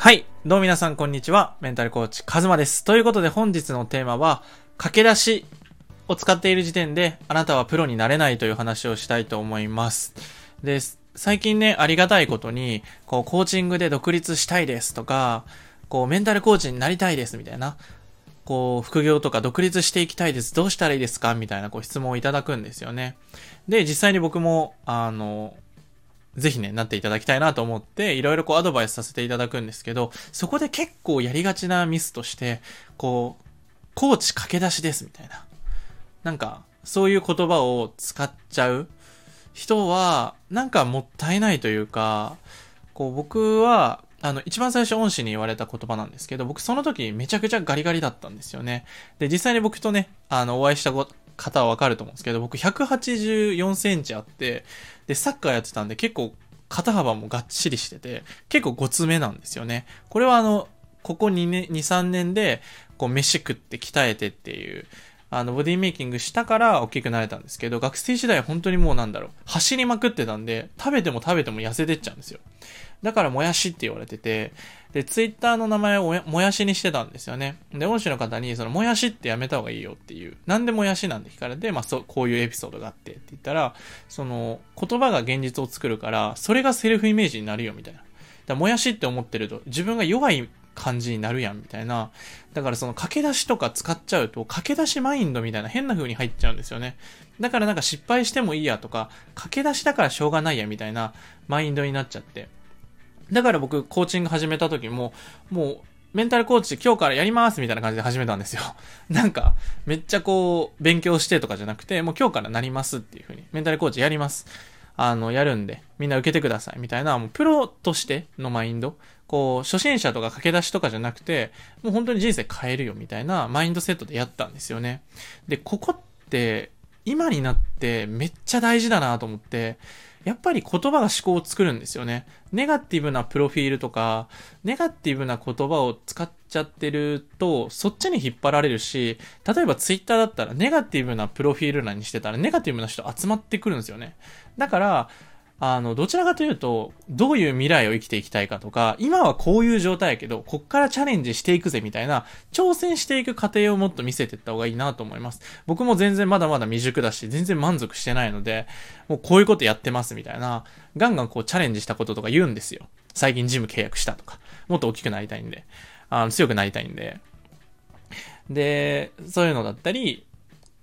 はい。どうも皆さん、こんにちは。メンタルコーチ、カズマです。ということで、本日のテーマは、駆け出しを使っている時点で、あなたはプロになれないという話をしたいと思います。で、最近ね、ありがたいことに、こう、コーチングで独立したいですとか、こう、メンタルコーチになりたいですみたいな、こう、副業とか独立していきたいです。どうしたらいいですか？みたいな、こう、質問をいただくんですよね。で、実際に僕も、あの、ぜひね、なっていただきたいなと思って、いろいろこうアドバイスさせていただくんですけど、そこで結構やりがちなミスとして、こう、コーチ駆け出しですみたいな。なんか、そういう言葉を使っちゃう人は、なんかもったいないというか、こう僕は、あの、一番最初恩師に言われた言葉なんですけど、僕その時めちゃくちゃガリガリだったんですよね。で、実際に僕とね、あの、お会いした方はわかると思うんですけど、僕184センチあって、で、サッカーやってたんで結構肩幅もがっちりしてて、結構ごつめなんですよね。これはあの、ここ2年、2、3年で、こう、飯食って鍛えてっていう、あの、ボディメイキングしたから大きくなれたんですけど、学生時代本当にもうなんだろう、走りまくってたんで、食べても食べても痩せてっちゃうんですよ。だから、もやしって言われてて、で、ツイッターの名前をもやしにしてたんですよね。で、恩師の方に、その、もやしってやめた方がいいよっていう、なんでもやしなんて聞かれて、まあ、そう、こういうエピソードがあってって言ったら、その、言葉が現実を作るから、それがセルフイメージになるよみたいな。だからもやしって思ってると、自分が弱い感じになるやんみたいな。だからその駆け出しとか使っちゃうと、駆け出しマインドみたいな変な風に入っちゃうんですよね。だからなんか失敗してもいいやとか、駆け出しだからしょうがないやみたいなマインドになっちゃって。だから僕、コーチング始めた時も、もう、メンタルコーチ今日からやりますみたいな感じで始めたんですよ。なんか、めっちゃこう、勉強してとかじゃなくて、もう今日からなりますっていう風に、メンタルコーチやります。あの、やるんで、みんな受けてくださいみたいな、もうプロとしてのマインド。こう、初心者とか駆け出しとかじゃなくて、もう本当に人生変えるよみたいなマインドセットでやったんですよね。で、ここって、今になってめっちゃ大事だなと思って、やっぱり言葉が思考を作るんですよね。ネガティブなプロフィールとか、ネガティブな言葉を使っちゃってると、そっちに引っ張られるし、例えばツイッターだったらネガティブなプロフィール欄にしてたらネガティブな人集まってくるんですよね。だから、あの、どちらかというと、どういう未来を生きていきたいかとか、今はこういう状態やけど、こっからチャレンジしていくぜみたいな、挑戦していく過程をもっと見せていった方がいいなと思います。僕も全然まだまだ未熟だし、全然満足してないので、もうこういうことやってますみたいな、ガンガンこうチャレンジしたこととか言うんですよ。最近ジム契約したとか、もっと大きくなりたいんで、あの強くなりたいんで。で、そういうのだったり、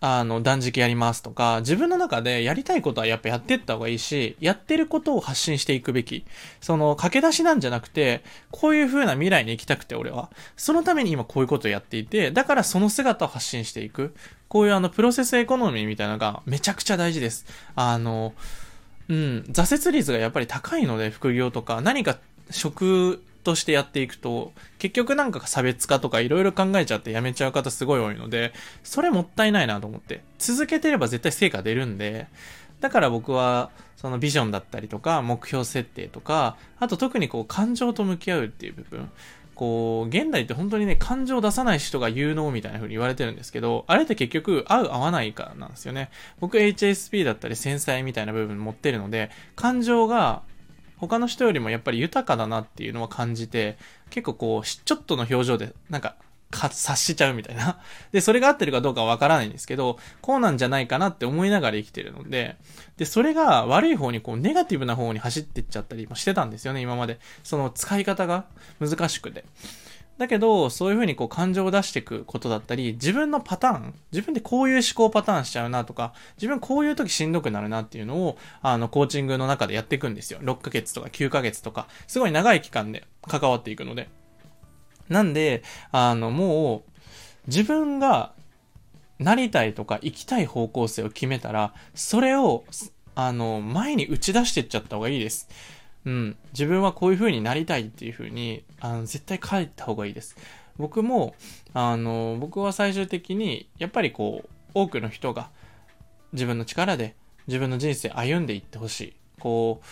あの、断食やりますとか、自分の中でやりたいことはやっぱやってった方がいいし、やってることを発信していくべき。その、駆け出しなんじゃなくて、こういう風な未来に行きたくて俺は。そのために今こういうことをやっていて、だからその姿を発信していく。こういうあの、プロセスエコノミーみたいなのがめちゃくちゃ大事です。あの、うん、挫折率がやっぱり高いので、副業とか、何か職としてやっていくと、結局なんか差別化とかいろいろ考えちゃってやめちゃう方すごい多いので、それもったいないなと思って。続けてれば絶対成果出るんで、だから僕は、そのビジョンだったりとか、目標設定とか、あと特にこう感情と向き合うっていう部分。こう、現代って本当にね、感情を出さない人が有能みたいな風に言われてるんですけど、あれって結局合う合わないからなんですよね。僕 HSP だったり繊細みたいな部分持ってるので、感情が他の人よりもやっぱり豊かだなっていうのは感じて、結構こう、ちょっとの表情で、なんか、か察しちゃうみたいな。で、それが合ってるかどうかはわからないんですけど、こうなんじゃないかなって思いながら生きてるので、で、それが悪い方にこう、ネガティブな方に走ってっちゃったりもしてたんですよね、今まで。その使い方が難しくて。だけど、そういうふうにこう感情を出していくことだったり、自分のパターン、自分でこういう思考パターンしちゃうなとか、自分こういう時しんどくなるなっていうのを、あの、コーチングの中でやっていくんですよ。6ヶ月とか9ヶ月とか、すごい長い期間で関わっていくので。なんで、あの、もう、自分がなりたいとか生きたい方向性を決めたら、それを、あの、前に打ち出していっちゃった方がいいです。うん。自分はこういう風になりたいっていう風に、あの、絶対書いた方がいいです。僕も、あの、僕は最終的に、やっぱりこう、多くの人が自分の力で自分の人生歩んでいってほしい。こう、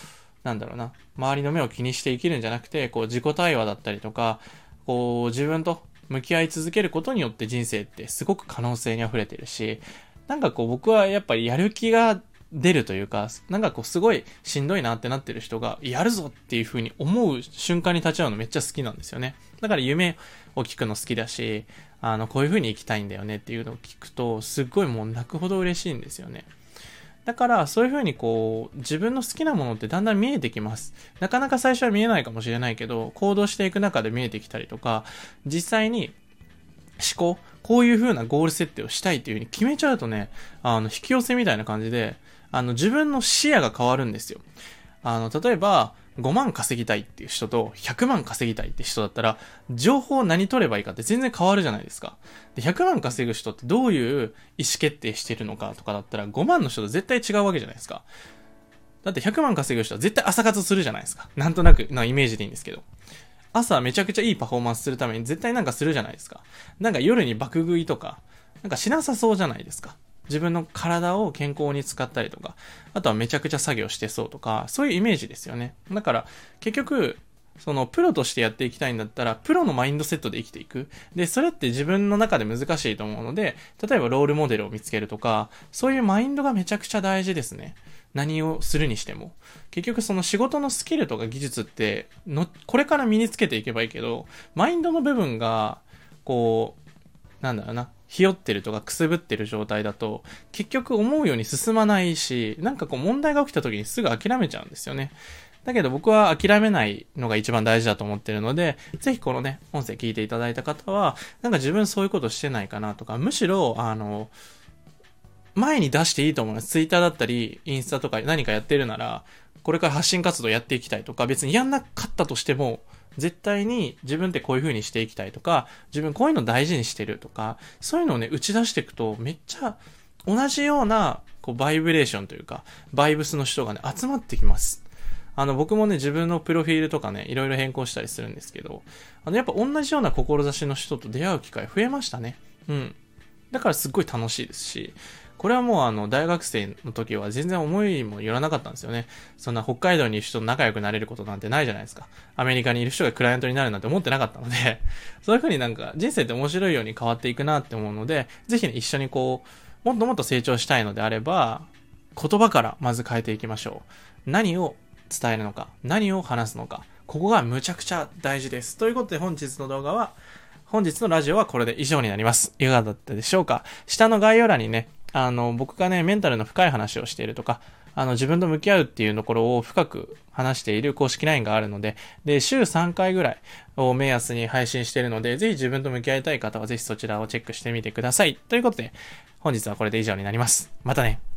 なんだろうな、周りの目を気にして生きるんじゃなくて、こう、自己対話だったりとか、こう、自分と向き合い続けることによって人生ってすごく可能性に溢れてるし、なんかこう僕はやっぱりやる気が出るというか、なんかこうすごいしんどいなってなってる人が、やるぞっていう風に思う瞬間に立ち会うのめっちゃ好きなんですよね。だから夢を聞くの好きだし、あの、こういう風に生きたいんだよねっていうのを聞くと、すっごいもう泣くほど嬉しいんですよね。だから、そういう風にこう、自分の好きなものってだんだん見えてきます。なかなか最初は見えないかもしれないけど、行動していく中で見えてきたりとか、実際に思考、こういう風なゴール設定をしたいっていう風に決めちゃうとね、あの、引き寄せみたいな感じで、あの、自分の視野が変わるんですよ。あの、例えば、5万稼ぎたいっていう人と100万稼ぎたいって人だったら、情報を何取ればいいかって全然変わるじゃないですか。で、100万稼ぐ人ってどういう意思決定してるのかとかだったら、5万の人と絶対違うわけじゃないですか。だって100万稼ぐ人は絶対朝活するじゃないですか。なんとなくなイメージでいいんですけど。朝めちゃくちゃいいパフォーマンスするために絶対なんかするじゃないですか。なんか夜に爆食いとか、なんかしなさそうじゃないですか。自分の体を健康に使ったりとか、あとはめちゃくちゃ作業してそうとか、そういうイメージですよね。だから、結局、そのプロとしてやっていきたいんだったら、プロのマインドセットで生きていく。で、それって自分の中で難しいと思うので、例えばロールモデルを見つけるとか、そういうマインドがめちゃくちゃ大事ですね。何をするにしても。結局その仕事のスキルとか技術っての、これから身につけていけばいいけど、マインドの部分が、こう、なんだろうな、ひよってるとかくすぶってる状態だと、結局思うように進まないし、なんかこう問題が起きた時にすぐ諦めちゃうんですよね。だけど僕は諦めないのが一番大事だと思ってるので、ぜひこのね、音声聞いていただいた方は、なんか自分そういうことしてないかなとか、むしろ、あの、前に出していいと思います。ツイッターだったり、インスタとか何かやってるなら、これから発信活動やっていきたいとか、別にやんなかったとしても、絶対に自分ってこういう風にしていきたいとか、自分こういうの大事にしてるとか、そういうのをね、打ち出していくと、めっちゃ同じような、こう、バイブレーションというか、バイブスの人がね、集まってきます。あの、僕もね、自分のプロフィールとかね、いろいろ変更したりするんですけど、あの、やっぱ同じような志の人と出会う機会増えましたね。うん。だからすっごい楽しいですし、これはもうあの、大学生の時は全然思いもよらなかったんですよね。そんな北海道にいる人と仲良くなれることなんてないじゃないですか。アメリカにいる人がクライアントになるなんて思ってなかったので、そういう風になんか人生って面白いように変わっていくなって思うので、ぜひね、一緒にこう、もっともっと成長したいのであれば、言葉からまず変えていきましょう。何を伝えるのか、何を話すのか、ここがむちゃくちゃ大事です。ということで本日の動画は、本日のラジオはこれで以上になります。いかがだったでしょうか下の概要欄にね、あの、僕がね、メンタルの深い話をしているとか、あの、自分と向き合うっていうところを深く話している公式 LINE があるので、で、週3回ぐらいを目安に配信しているので、ぜひ自分と向き合いたい方はぜひそちらをチェックしてみてください。ということで、本日はこれで以上になります。またね。